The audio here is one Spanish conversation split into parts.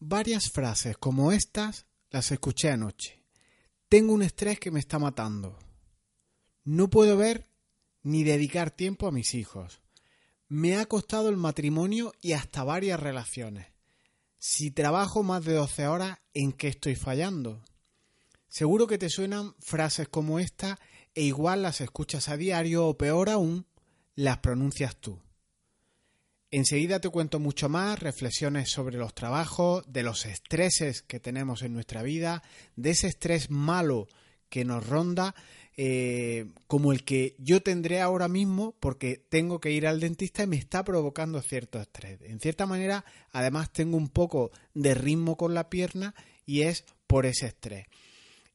Varias frases como estas las escuché anoche. Tengo un estrés que me está matando. No puedo ver ni dedicar tiempo a mis hijos. Me ha costado el matrimonio y hasta varias relaciones. Si trabajo más de 12 horas, ¿en qué estoy fallando? Seguro que te suenan frases como esta e igual las escuchas a diario o peor aún, las pronuncias tú. Enseguida te cuento mucho más, reflexiones sobre los trabajos, de los estreses que tenemos en nuestra vida, de ese estrés malo que nos ronda, eh, como el que yo tendré ahora mismo porque tengo que ir al dentista y me está provocando cierto estrés. En cierta manera, además tengo un poco de ritmo con la pierna y es por ese estrés.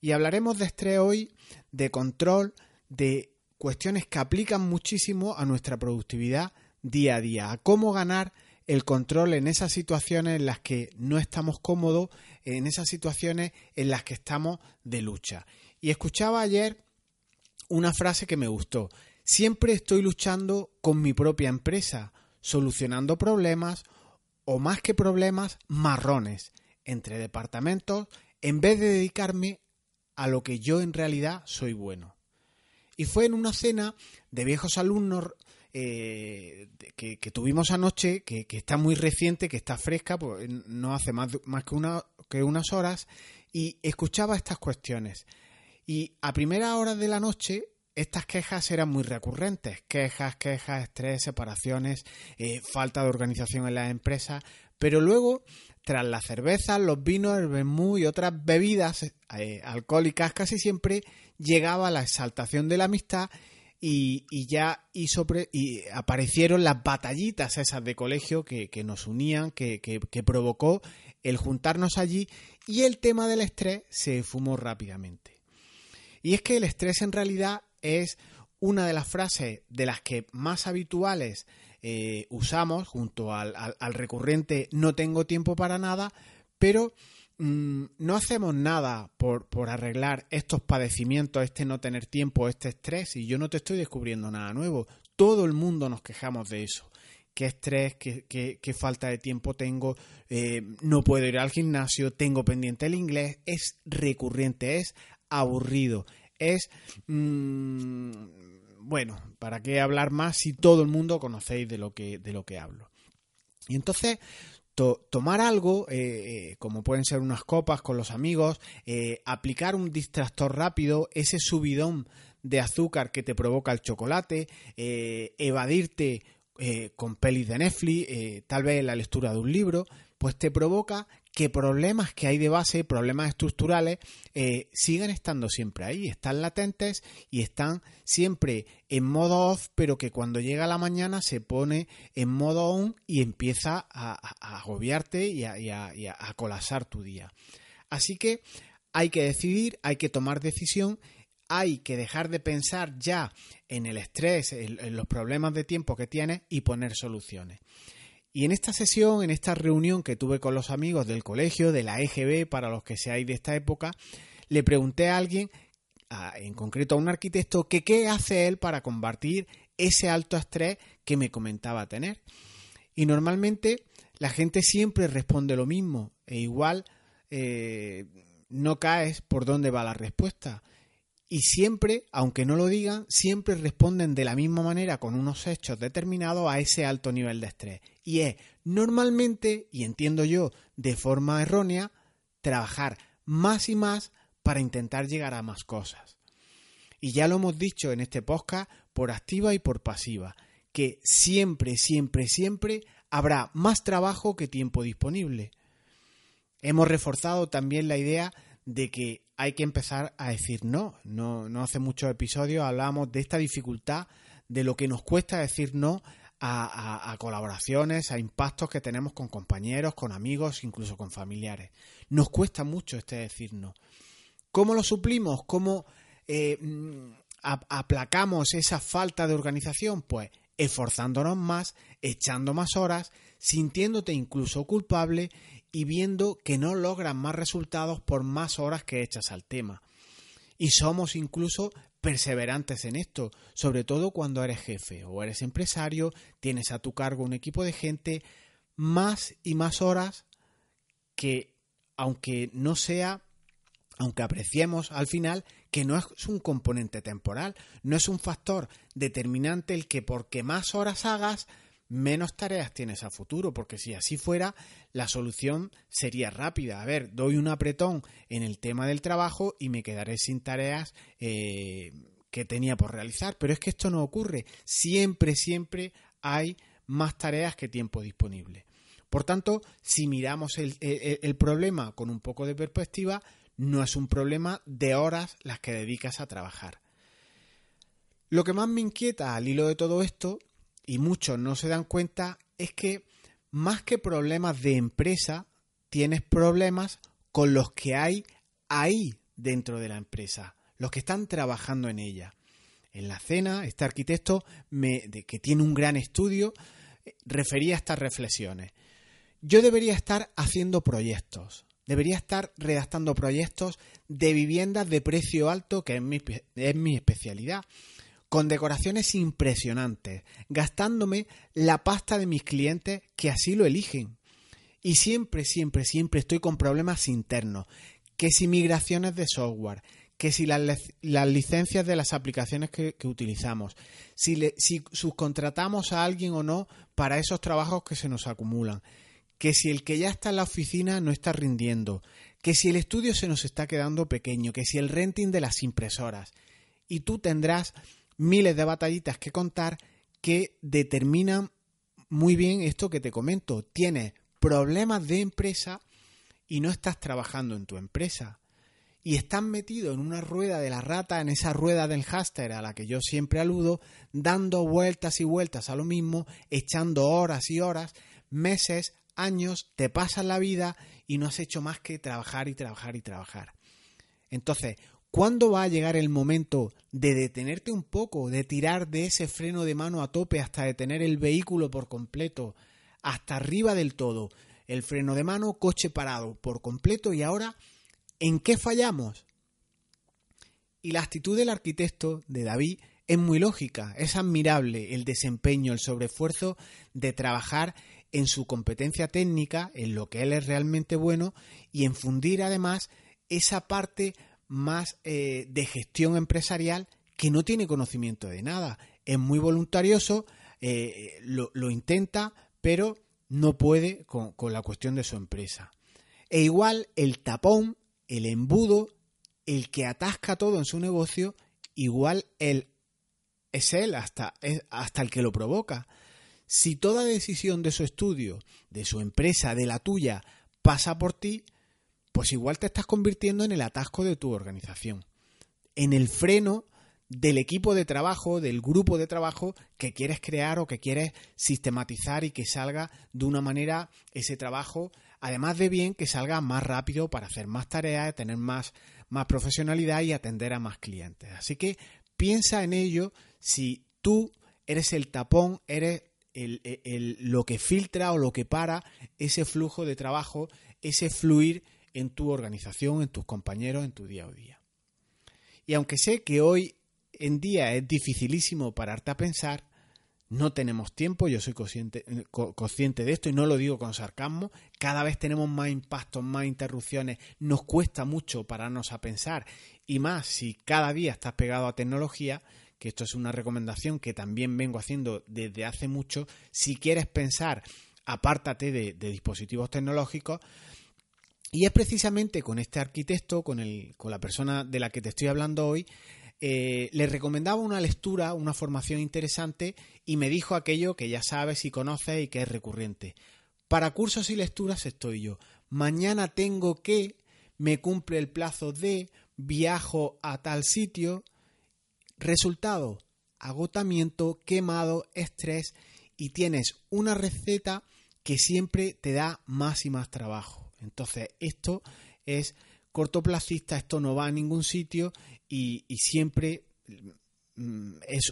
Y hablaremos de estrés hoy, de control, de cuestiones que aplican muchísimo a nuestra productividad día a día, a cómo ganar el control en esas situaciones en las que no estamos cómodos, en esas situaciones en las que estamos de lucha. Y escuchaba ayer una frase que me gustó. Siempre estoy luchando con mi propia empresa, solucionando problemas o más que problemas, marrones entre departamentos, en vez de dedicarme a lo que yo en realidad soy bueno. Y fue en una cena de viejos alumnos eh, que, tuvimos anoche, que, está muy reciente, que está fresca, pues no hace más, más que, una, que unas horas, y escuchaba estas cuestiones. Y a primera hora de la noche estas quejas eran muy recurrentes. Quejas, quejas, estrés, separaciones, eh, falta de organización en las empresas. Pero luego, tras las cervezas, los vinos, el vermú y otras bebidas eh, alcohólicas, casi siempre llegaba la exaltación de la amistad y, ya y, aparecieron las batallitas esas de colegio que, nos unían, que, provocó el juntarnos allí y el tema del estrés se fumó rápidamente. Y es que el estrés en realidad es una de las frases de las que más habituales eh, usamos junto al recurrente no tengo tiempo para nada, pero Mm, no hacemos nada por, arreglar estos padecimientos, este no tener tiempo, este estrés, y yo no te estoy descubriendo nada nuevo. Todo el mundo nos quejamos de eso. Qué estrés, qué, qué, falta de tiempo tengo, eh, no puedo ir al gimnasio, tengo pendiente el inglés, es recurrente, es aburrido, es... Mm, bueno, ¿para qué hablar más si todo el mundo conocéis de lo que, de lo que hablo? Y entonces tomar algo, eh, eh, como pueden ser unas copas con los amigos, eh, aplicar un distractor rápido, ese subidón de azúcar que te provoca el chocolate, evadirte con pelis de Netflix, tal vez la lectura de un libro, pues te provoca que problemas que hay de base, problemas estructurales, eh, sigan estando siempre ahí, están latentes y están siempre en modo off, pero que cuando llega la mañana se pone en modo on y empieza a, agobiarte y a, colapsar tu día. Así que hay que decidir, hay que tomar decisión hay que dejar de pensar ya en el estrés, en, los problemas de tiempo que tienes y poner soluciones. Y en esta sesión, en esta reunión que tuve con los amigos del colegio, de la EGB, para los que seáis de esta época, le pregunté a alguien, en concreto a un arquitecto, qué hace él para combatir ese alto estrés que me comentaba tener. Y normalmente la gente siempre responde lo mismo, e igual eh, no caes por dónde va la respuesta y siempre, aunque no lo digan, siempre responden de la misma manera con unos hechos determinados a ese alto nivel de estrés. Y es normalmente, y entiendo yo de forma errónea, trabajar más y más para intentar llegar a más cosas. Y ya lo hemos dicho en este podcast por activa y por pasiva, que siempre, siempre, siempre habrá más trabajo que tiempo disponible. Hemos reforzado también la idea de que hay que empezar a decir no. No, no hace muchos episodios hablábamos de esta dificultad, de lo que nos cuesta decir no a, colaboraciones, a impactos que tenemos con compañeros, con amigos, incluso con familiares. Nos cuesta mucho este decir no. ¿Cómo lo suplimos? ¿Cómo eh, mm, aplacamos esa falta de organización? Pues esforzándonos más, echando más horas, sintiéndote incluso culpable y viendo que no logran más resultados por más horas que echas al tema. Y somos incluso perseverantes en esto, sobre todo cuando eres jefe o eres empresario, tienes a tu cargo un equipo de gente, más y más horas que aunque no sea, aunque apreciemos al final que no es un componente temporal, no es un factor determinante el que porque más horas hagas, menos tareas tienes a futuro, porque si así fuera, la solución sería rápida. A ver, doy un apretón en el tema del trabajo y me quedaré sin tareas eh, que tenía por realizar, pero es que esto no ocurre. Siempre, siempre hay más tareas que tiempo disponible. Por tanto, si miramos el, problema con un poco de perspectiva, no es un problema de horas las que dedicas a trabajar. Lo que más me inquieta al hilo de todo esto, y muchos no se dan cuenta, es que más que problemas de empresa, tienes problemas con los que hay ahí dentro de la empresa, los que están trabajando en ella. En la cena, este arquitecto, que tiene un gran estudio, refería estas reflexiones yo debería estar haciendo proyectos, debería estar redactando proyectos de viviendas de precio alto, que es mi, es mi especialidad, con decoraciones impresionantes, gastándome la pasta de mis clientes que así lo eligen. Y siempre, siempre, siempre estoy con problemas internos, que si migraciones de software, que si las, licencias de las aplicaciones que, utilizamos, si, si subcontratamos a alguien o no para esos trabajos que se nos acumulan, que si el que ya está en la oficina no está rindiendo, que si el estudio se nos está quedando pequeño, que si el renting de las impresoras. Y tú tendrás miles de batallitas que contar que determinan muy bien esto que te comento. Tienes problemas de empresa y no estás trabajando en tu empresa. Y estás metido en una rueda de la rata, en esa rueda del háster a la que yo siempre aludo, dando vueltas y vueltas a lo mismo, echando horas y horas, meses, años, te pasas la vida y no has hecho más que trabajar y trabajar y trabajar. Entonces, ¿cuándo va a llegar el momento de detenerte un poco, de tirar de ese freno de mano a tope hasta detener el vehículo por completo, hasta arriba del todo? El freno de mano, coche parado por completo y ahora, ¿en qué fallamos? Y la actitud del arquitecto, de David, es muy lógica, es admirable el desempeño, el sobreesfuerzo de trabajar en su competencia técnica, en lo que él es realmente bueno y en fundir además esa parte más eh, de gestión empresarial que no tiene conocimiento de nada. Es muy voluntarioso, eh, lo, intenta, pero no puede con, con la cuestión de su empresa. E igual el tapón, el embudo, el que atasca todo en su negocio, igual él es él hasta, hasta el que lo provoca. Si toda decisión de su estudio, de su empresa, de la tuya, pasa por ti, pues igual te estás convirtiendo en el atasco de tu organización, en el freno del equipo de trabajo, del grupo de trabajo que quieres crear o que quieres sistematizar y que salga de una manera ese trabajo, además de bien, que salga más rápido para hacer más tareas, tener más, más profesionalidad y atender a más clientes. Así que piensa en ello si tú eres el tapón, eres el, lo que filtra o lo que para ese flujo de trabajo, ese fluir en tu organización, en tus compañeros, en tu día a día. Y aunque sé que hoy en día es dificilísimo pararte a pensar, no tenemos tiempo, yo soy consciente, de esto y no lo digo con sarcasmo, cada vez tenemos más impactos, más interrupciones, nos cuesta mucho pararnos a pensar y más si cada día estás pegado a tecnología, que esto es una recomendación que también vengo haciendo desde hace mucho, si quieres pensar, apártate de, dispositivos tecnológicos, y es precisamente con este arquitecto, con, el, con la persona de la que te estoy hablando hoy, eh, le recomendaba una lectura, una formación interesante y me dijo aquello que ya sabes y conoces y que es recurrente. Para cursos y lecturas estoy yo. Mañana tengo que, me cumple el plazo de, viajo a tal sitio, Resultado, agotamiento, quemado, estrés y tienes una receta que siempre te da más y más trabajo. Entonces, esto es cortoplacista, esto no va a ningún sitio y, siempre mm, es,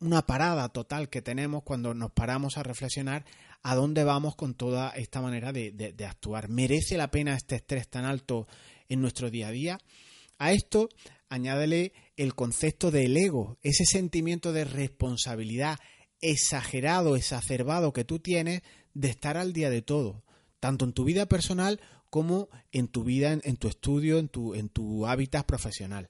una parada total que tenemos cuando nos paramos a reflexionar a dónde vamos con toda esta manera de actuar. ¿Merece la pena este estrés tan alto en nuestro día a día? A esto añádele el concepto del ego, ese sentimiento de responsabilidad exagerado, exacerbado que tú tienes de estar al día de todo. Tanto en tu vida personal como en tu vida, en, tu estudio, en tu, en tu hábitat profesional.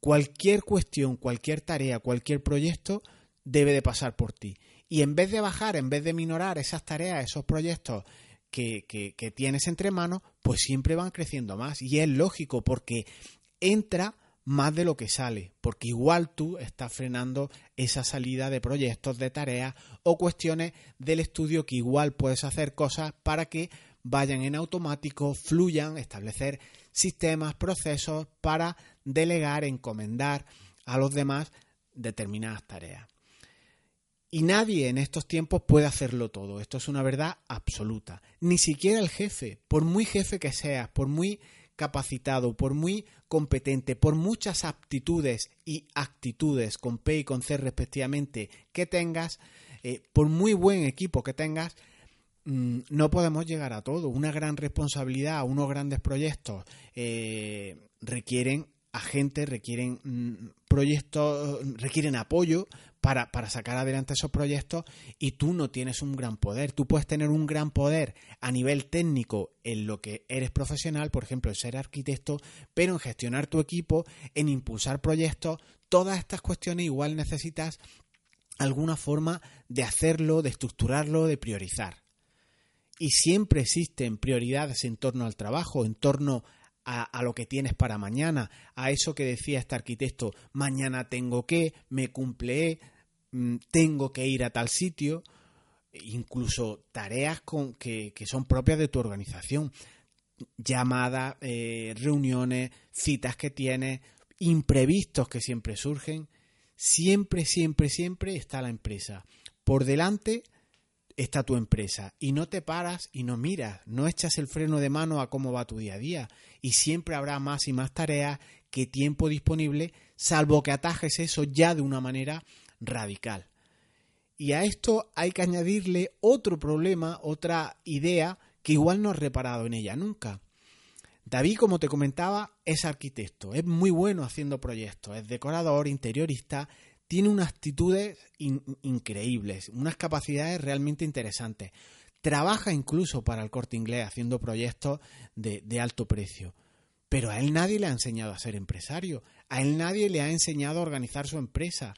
Cualquier cuestión, cualquier tarea, cualquier proyecto debe de pasar por ti. Y en vez de bajar, en vez de minorar esas tareas, esos proyectos que, que, que tienes entre manos, pues siempre van creciendo más. Y es lógico porque entra más de lo que sale, porque igual tú estás frenando esa salida de proyectos, de tareas o cuestiones del estudio que igual puedes hacer cosas para que vayan en automático, fluyan, establecer sistemas, procesos para delegar, encomendar a los demás determinadas tareas. Y nadie en estos tiempos puede hacerlo todo. Esto es una verdad absoluta. Ni siquiera el jefe, por muy jefe que seas, por muy capacitado, por muy competente, por muchas aptitudes y actitudes con P y con C respectivamente que tengas, eh, por muy buen equipo que tengas, mm, no podemos llegar a todo. Una gran responsabilidad, unos grandes proyectos eh, requieren agentes, requieren mm, proyectos, requieren apoyo para, para, sacar adelante esos proyectos y tú no tienes un gran poder. Tú puedes tener un gran poder a nivel técnico en lo que eres profesional, por ejemplo, en ser arquitecto, pero en gestionar tu equipo, en impulsar proyectos, todas estas cuestiones igual necesitas alguna forma de hacerlo, de estructurarlo, de priorizar. Y siempre existen prioridades en torno al trabajo, en torno a, lo que tienes para mañana, a eso que decía este arquitecto, mañana tengo que, me cumple, mm, tengo que ir a tal sitio, incluso tareas con, que, son propias de tu organización, llamadas, eh, reuniones, citas que tienes, imprevistos que siempre surgen, siempre, siempre, siempre está la empresa. Por delante está tu empresa y no te paras y no miras, no echas el freno de mano a cómo va tu día a día y siempre habrá más y más tareas que tiempo disponible, salvo que atajes eso ya de una manera radical. Y a esto hay que añadirle otro problema, otra idea que igual no has reparado en ella nunca. David, como te comentaba, es arquitecto, es muy bueno haciendo proyectos, es decorador, interiorista, tiene unas actitudes increíbles, unas capacidades realmente interesantes. Trabaja incluso para el corte inglés haciendo proyectos de, alto precio. Pero a él nadie le ha enseñado a ser empresario, a él nadie le ha enseñado a organizar su empresa,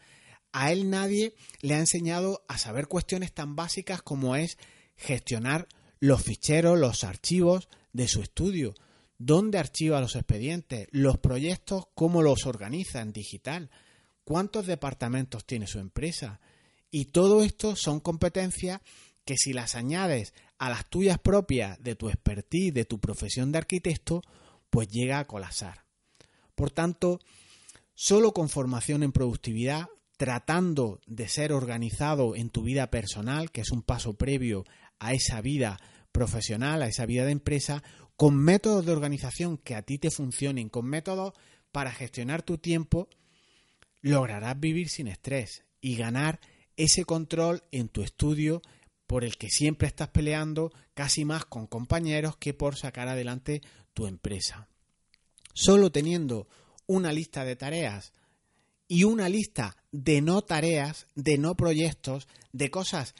a él nadie le ha enseñado a saber cuestiones tan básicas como es gestionar los ficheros, los archivos de su estudio, dónde archiva los expedientes, los proyectos, cómo los organiza en digital cuántos departamentos tiene su empresa. Y todo esto son competencias que si las añades a las tuyas propias de tu expertise, de tu profesión de arquitecto, pues llega a colapsar. Por tanto, solo con formación en productividad, tratando de ser organizado en tu vida personal, que es un paso previo a esa vida profesional, a esa vida de empresa, con métodos de organización que a ti te funcionen, con métodos para gestionar tu tiempo, lograrás vivir sin estrés y ganar ese control en tu estudio por el que siempre estás peleando casi más con compañeros que por sacar adelante tu empresa. Solo teniendo una lista de tareas y una lista de no tareas, de no proyectos, de cosas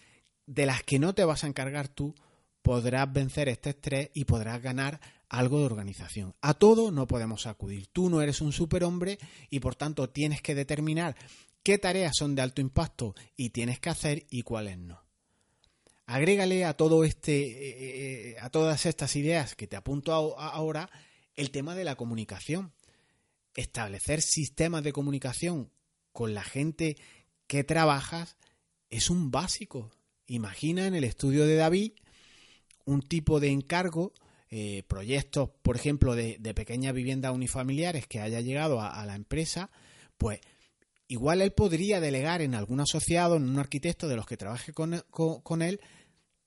de las que no te vas a encargar tú, podrás vencer este estrés y podrás ganar algo de organización. A todo no podemos acudir. Tú no eres un superhombre y por tanto tienes que determinar qué tareas son de alto impacto y tienes que hacer y cuáles no. Agrégale a todo este eh, eh, a todas estas ideas que te apunto ahora el tema de la comunicación. Establecer sistemas de comunicación con la gente que trabajas es un básico. Imagina en el estudio de David un tipo de encargo eh, proyectos, por ejemplo, de, pequeñas viviendas unifamiliares que haya llegado a, la empresa, pues igual él podría delegar en algún asociado, en un arquitecto de los que trabaje con, con él,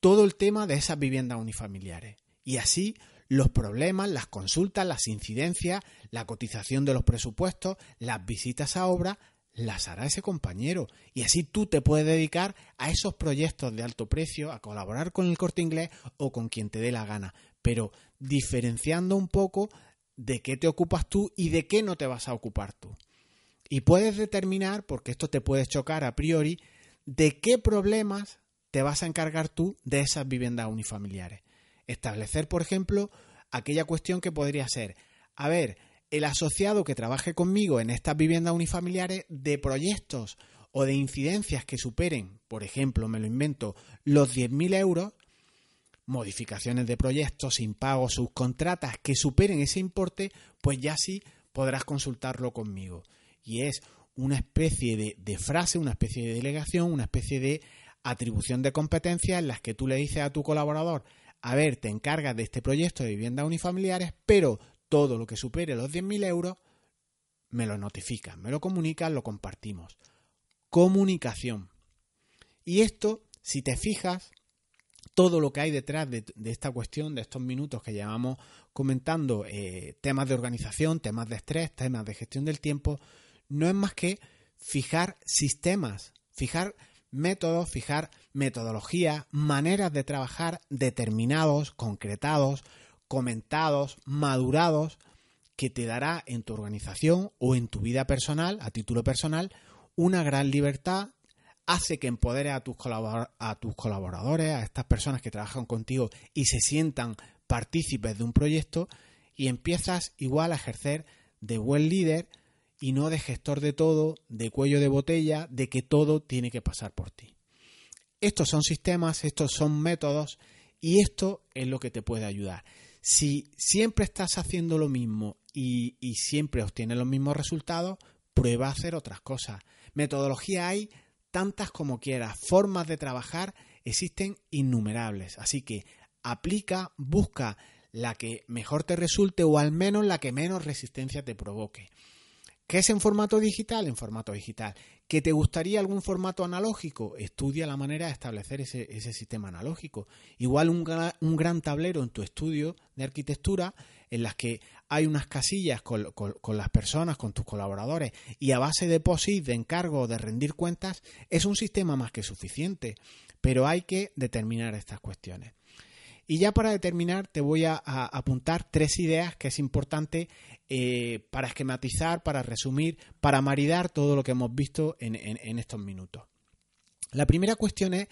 todo el tema de esas viviendas unifamiliares. Y así los problemas, las consultas, las incidencias, la cotización de los presupuestos, las visitas a obra, las hará ese compañero. Y así tú te puedes dedicar a esos proyectos de alto precio, a colaborar con el corte inglés o con quien te dé la gana pero diferenciando un poco de qué te ocupas tú y de qué no te vas a ocupar tú. Y puedes determinar, porque esto te puede chocar a priori, de qué problemas te vas a encargar tú de esas viviendas unifamiliares. Establecer, por ejemplo, aquella cuestión que podría ser, a ver, el asociado que trabaje conmigo en estas viviendas unifamiliares de proyectos o de incidencias que superen, por ejemplo, me lo invento, los 10.000 euros, modificaciones de proyectos, impagos, subcontratas que superen ese importe, pues ya sí podrás consultarlo conmigo. Y es una especie de, de, frase, una especie de delegación, una especie de atribución de competencias en las que tú le dices a tu colaborador, a ver, te encargas de este proyecto de viviendas unifamiliares, pero todo lo que supere los 10.000 euros me lo notificas, me lo comunicas, lo compartimos. Comunicación. Y esto, si te fijas, todo lo que hay detrás de, esta cuestión, de estos minutos que llevamos comentando, eh, temas de organización, temas de estrés, temas de gestión del tiempo, no es más que fijar sistemas, fijar métodos, fijar metodologías, maneras de trabajar determinados, concretados, comentados, madurados, que te dará en tu organización o en tu vida personal, a título personal, una gran libertad, hace que empoderes a tus, a tus colaboradores, a estas personas que trabajan contigo y se sientan partícipes de un proyecto y empiezas igual a ejercer de buen líder y no de gestor de todo, de cuello de botella, de que todo tiene que pasar por ti. Estos son sistemas, estos son métodos y esto es lo que te puede ayudar. Si siempre estás haciendo lo mismo y, y siempre obtienes los mismos resultados, prueba a hacer otras cosas. Metodología hay tantas como quieras, formas de trabajar existen innumerables, así que aplica, busca la que mejor te resulte o al menos la que menos resistencia te provoque. ¿Qué es en formato digital? En formato digital. ¿Que te gustaría algún formato analógico? Estudia la manera de establecer ese, sistema analógico. Igual un, un, gran tablero en tu estudio de arquitectura en las que hay unas casillas con, las personas, con tus colaboradores y a base de POSIT, de encargo, de rendir cuentas, es un sistema más que suficiente. Pero hay que determinar estas cuestiones. Y ya para determinar te voy a, apuntar tres ideas que es importante eh, para esquematizar, para resumir, para maridar todo lo que hemos visto en, estos minutos. La primera cuestión es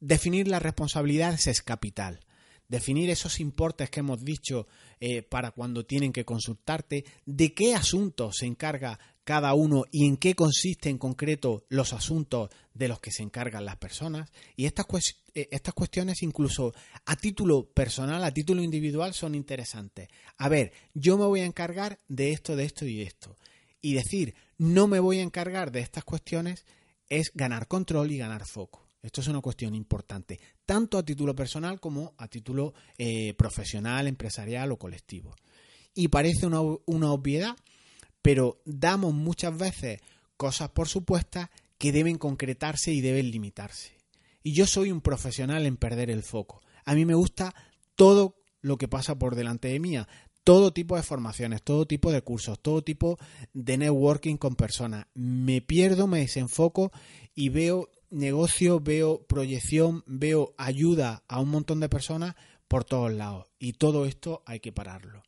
definir las responsabilidades es capital definir esos importes que hemos dicho eh, para cuando tienen que consultarte, de qué asuntos se encarga cada uno y en qué consiste en concreto los asuntos de los que se encargan las personas. Y estas, eh, estas cuestiones incluso a título personal, a título individual, son interesantes. A ver, yo me voy a encargar de esto, de esto y de esto. Y decir, no me voy a encargar de estas cuestiones es ganar control y ganar foco. Esto es una cuestión importante, tanto a título personal como a título eh, profesional, empresarial o colectivo. Y parece una, una obviedad, pero damos muchas veces cosas por supuestas que deben concretarse y deben limitarse. Y yo soy un profesional en perder el foco. A mí me gusta todo lo que pasa por delante de mí, todo tipo de formaciones, todo tipo de cursos, todo tipo de networking con personas. Me pierdo, me desenfoco y veo negocio, veo proyección, veo ayuda a un montón de personas por todos lados. Y todo esto hay que pararlo.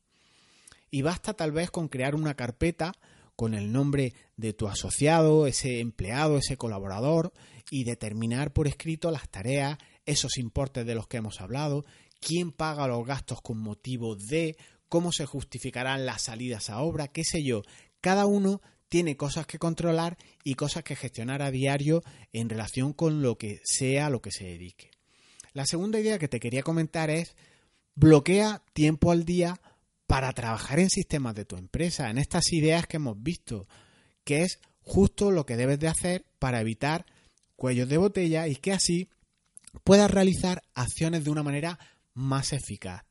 Y basta tal vez con crear una carpeta con el nombre de tu asociado, ese empleado, ese colaborador, y determinar por escrito las tareas, esos importes de los que hemos hablado, quién paga los gastos con motivo de, cómo se justificarán las salidas a obra, qué sé yo. Cada uno tiene cosas que controlar y cosas que gestionar a diario en relación con lo que sea lo que se dedique. La segunda idea que te quería comentar es bloquea tiempo al día para trabajar en sistemas de tu empresa, en estas ideas que hemos visto, que es justo lo que debes de hacer para evitar cuellos de botella y que así puedas realizar acciones de una manera más eficaz.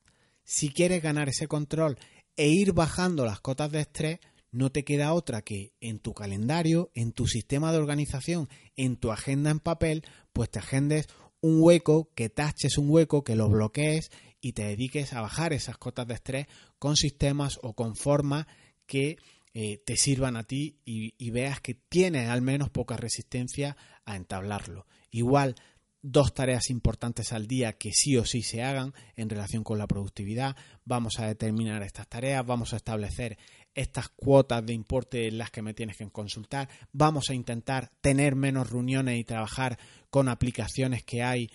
Si quieres ganar ese control e ir bajando las cotas de estrés, no te queda otra que en tu calendario, en tu sistema de organización, en tu agenda en papel, pues te agendes un hueco, que taches un hueco, que lo bloquees y te dediques a bajar esas cotas de estrés con sistemas o con formas que eh, te sirvan a ti y, y, veas que tienes al menos poca resistencia a entablarlo. Igual, dos tareas importantes al día que sí o sí se hagan en relación con la productividad. Vamos a determinar estas tareas, vamos a establecer estas cuotas de importe en las que me tienes que consultar. Vamos a intentar tener menos reuniones y trabajar con aplicaciones que hay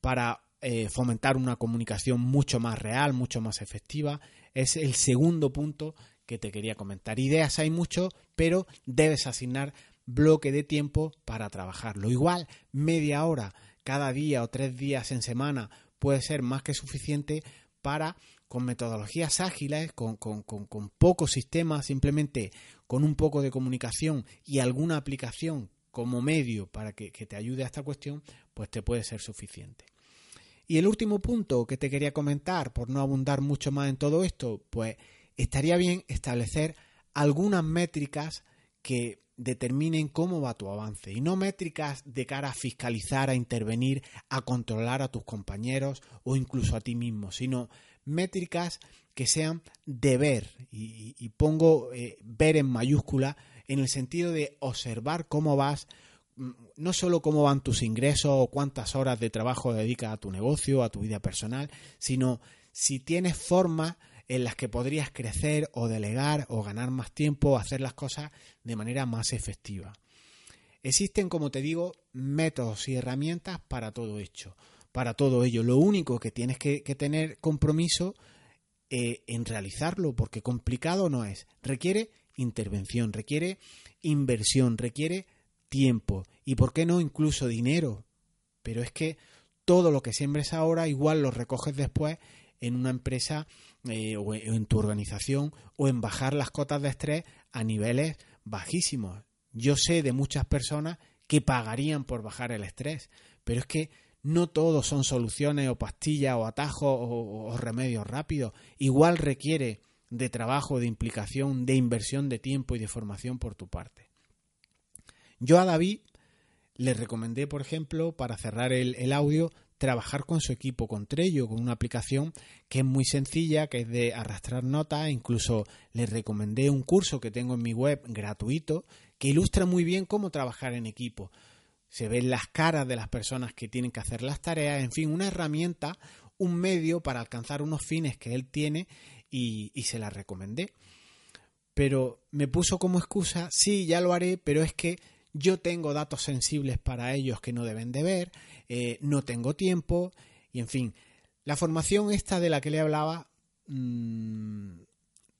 para eh, fomentar una comunicación mucho más real, mucho más efectiva. Es el segundo punto que te quería comentar. Ideas hay mucho, pero debes asignar bloque de tiempo para trabajarlo. Igual, media hora cada día o tres días en semana puede ser más que suficiente para, con metodologías ágiles, con, con, con pocos sistemas, simplemente con un poco de comunicación y alguna aplicación como medio para que, te ayude a esta cuestión, pues te puede ser suficiente. Y el último punto que te quería comentar, por no abundar mucho más en todo esto, pues estaría bien establecer algunas métricas que determinen cómo va tu avance y no métricas de cara a fiscalizar, a intervenir, a controlar a tus compañeros o incluso a ti mismo, sino métricas que sean de ver y, pongo eh, ver en mayúscula en el sentido de observar cómo vas, mm, no solo cómo van tus ingresos o cuántas horas de trabajo dedicas a tu negocio, a tu vida personal, sino si tienes formas en las que podrías crecer o delegar o ganar más tiempo o hacer las cosas de manera más efectiva. Existen, como te digo, métodos y herramientas para todo hecho, para todo ello. Lo único que tienes que, tener compromiso eh, en realizarlo, porque complicado no es. Requiere intervención, requiere inversión, requiere tiempo y, ¿por qué no, incluso dinero? Pero es que todo lo que siembres ahora igual lo recoges después en una empresa eh, o en tu organización o en bajar las cotas de estrés a niveles bajísimos. Yo sé de muchas personas que pagarían por bajar el estrés, pero es que no todos son soluciones o pastillas o atajos o remedios rápidos. Igual requiere de trabajo, de implicación, de inversión de tiempo y de formación por tu parte. Yo a David le recomendé, por ejemplo, para cerrar el, audio, trabajar con su equipo con Trello, con una aplicación que es muy sencilla, que es de arrastrar notas, incluso le recomendé un curso que tengo en mi web gratuito, que ilustra muy bien cómo trabajar en equipo. Se ven las caras de las personas que tienen que hacer las tareas, en fin, una herramienta, un medio para alcanzar unos fines que él tiene y, se la recomendé. Pero me puso como excusa, sí, ya lo haré, pero es que yo tengo datos sensibles para ellos que no deben de ver, eh, no tengo tiempo, y en fin, la formación esta de la que le hablaba mm,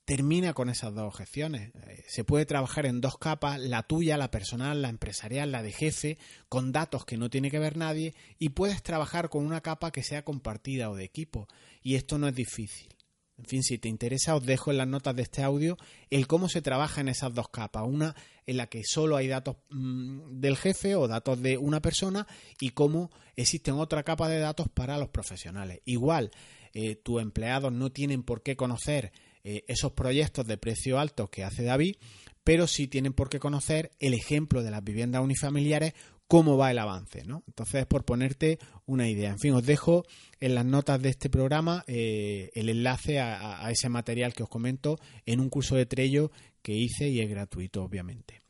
termina con esas dos objeciones. Eh, se puede trabajar en dos capas, la tuya, la personal, la empresarial, la de jefe, con datos que no tiene que ver nadie, y puedes trabajar con una capa que sea compartida o de equipo, y esto no es difícil. En fin, si te interesa, os dejo en las notas de este audio el cómo se trabaja en esas dos capas. Una en la que solo hay datos mm, del jefe o datos de una persona y cómo existen otra capa de datos para los profesionales. Igual, eh, tus empleados no tienen por qué conocer eh, esos proyectos de precio alto que hace David, pero sí tienen por qué conocer el ejemplo de las viviendas unifamiliares cómo va el avance, ¿no? Entonces, por ponerte una idea. En fin, os dejo en las notas de este programa eh, el enlace a, ese material que os comento en un curso de Trello que hice y es gratuito, obviamente.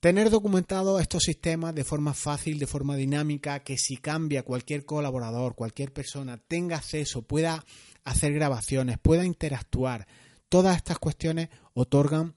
Tener documentado estos sistemas de forma fácil, de forma dinámica, que si cambia cualquier colaborador, cualquier persona, tenga acceso, pueda hacer grabaciones, pueda interactuar, todas estas cuestiones otorgan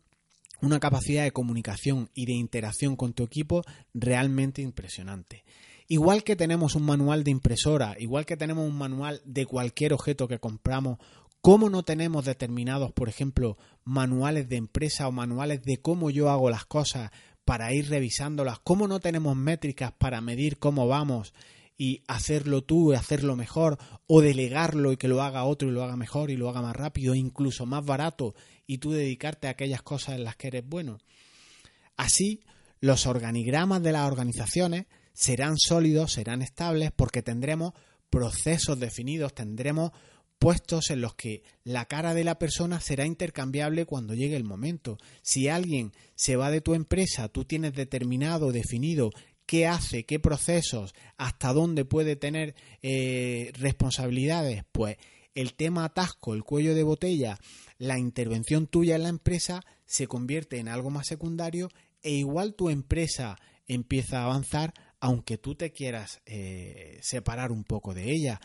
una capacidad de comunicación y de interacción con tu equipo realmente impresionante. Igual que tenemos un manual de impresora, igual que tenemos un manual de cualquier objeto que compramos, ¿cómo no tenemos determinados, por ejemplo, manuales de empresa o manuales de cómo yo hago las cosas para ir revisándolas? ¿Cómo no tenemos métricas para medir cómo vamos y hacerlo tú y hacerlo mejor o delegarlo y que lo haga otro y lo haga mejor y lo haga más rápido, incluso más barato y tú dedicarte a aquellas cosas en las que eres bueno. Así, los organigramas de las organizaciones serán sólidos, serán estables porque tendremos procesos definidos, tendremos puestos en los que la cara de la persona será intercambiable cuando llegue el momento. Si alguien se va de tu empresa, tú tienes determinado, definido qué hace, qué procesos, hasta dónde puede tener eh, responsabilidades, pues el tema atasco, el cuello de botella, la intervención tuya en la empresa se convierte en algo más secundario e igual tu empresa empieza a avanzar aunque tú te quieras eh, separar un poco de ella.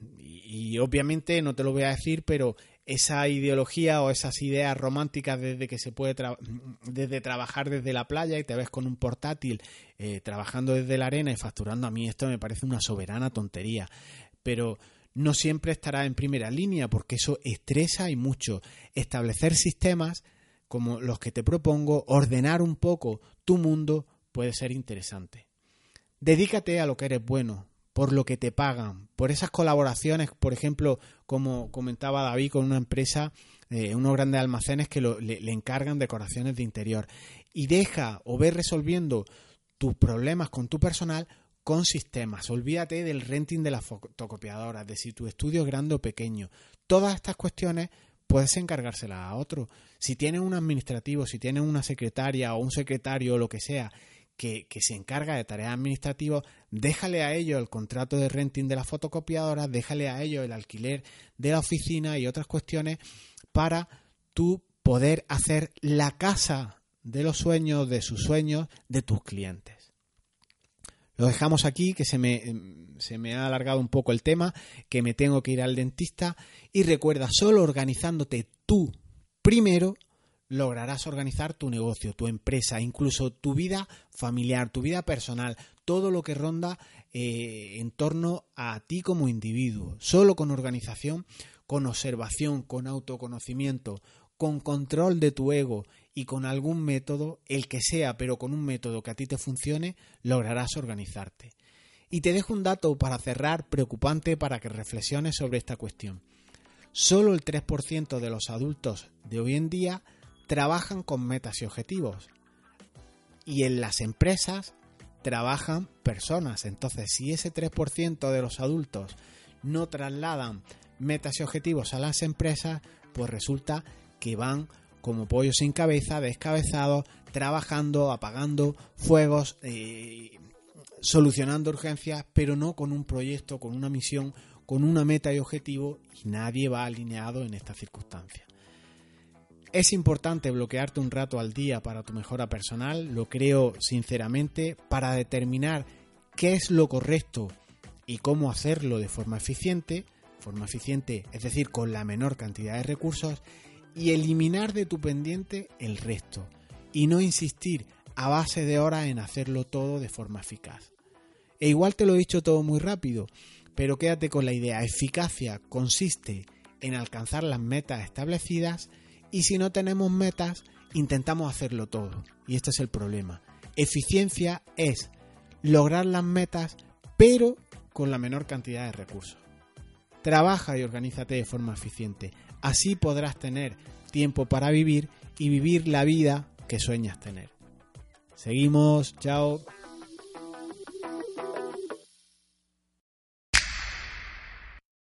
y, obviamente no te lo voy a decir, pero esa ideología o esas ideas románticas desde que se puede desde trabajar desde la playa y te ves con un portátil eh, trabajando desde la arena y facturando a mí esto me parece una soberana tontería. Pero no siempre estará en primera línea porque eso estresa y mucho. Establecer sistemas como los que te propongo ordenar un poco tu mundo puede ser interesante. Dedícate a lo que eres bueno por lo que te pagan, por esas colaboraciones, por ejemplo, como comentaba David con una empresa, eh, unos grandes almacenes que le, le, encargan decoraciones de interior. Y deja o ve resolviendo tus problemas con tu personal con sistemas. Olvídate del renting de las fotocopiadoras, de si tu estudio es grande o pequeño. Todas estas cuestiones puedes encargárselas a otro. Si tienes un administrativo, si tienes una secretaria o un secretario o lo que sea que, se encarga de tareas administrativas, déjale a ellos el contrato de renting de la fotocopiadora, déjale a ellos el alquiler de la oficina y otras cuestiones para tú poder hacer la casa de los sueños, de sus sueños, de tus clientes. Lo dejamos aquí, que se me, se me ha alargado un poco el tema, que me tengo que ir al dentista. Y recuerda, solo organizándote tú primero, lograrás organizar tu negocio, tu empresa, incluso tu vida familiar, tu vida personal, todo lo que ronda eh, en torno a ti como individuo. Solo con organización, con observación, con autoconocimiento, con control de tu ego y con algún método, el que sea, pero con un método que a ti te funcione, lograrás organizarte. Y te dejo un dato para cerrar preocupante para que reflexiones sobre esta cuestión. Solo el 3% de los adultos de hoy en día trabajan con metas y objetivos. Y en las empresas trabajan personas. Entonces, si ese 3% de los adultos no trasladan metas y objetivos a las empresas, pues resulta que van como pollos sin cabeza, descabezados, trabajando, apagando fuegos, eh, solucionando urgencias, pero no con un proyecto, con una misión, con una meta y objetivo, y nadie va alineado en esta circunstancia. Es importante bloquearte un rato al día para tu mejora personal, lo creo sinceramente, para determinar qué es lo correcto y cómo hacerlo de forma eficiente, forma eficiente, es decir, con la menor cantidad de recursos, y eliminar de tu pendiente el resto, y no insistir a base de horas en hacerlo todo de forma eficaz. E igual te lo he dicho todo muy rápido, pero quédate con la idea, eficacia consiste en alcanzar las metas establecidas y si no tenemos metas, intentamos hacerlo todo. Y este es el problema. Eficiencia es lograr las metas, pero con la menor cantidad de recursos. Trabaja y organízate de forma eficiente. Así podrás tener tiempo para vivir y vivir la vida que sueñas tener. Seguimos, chao.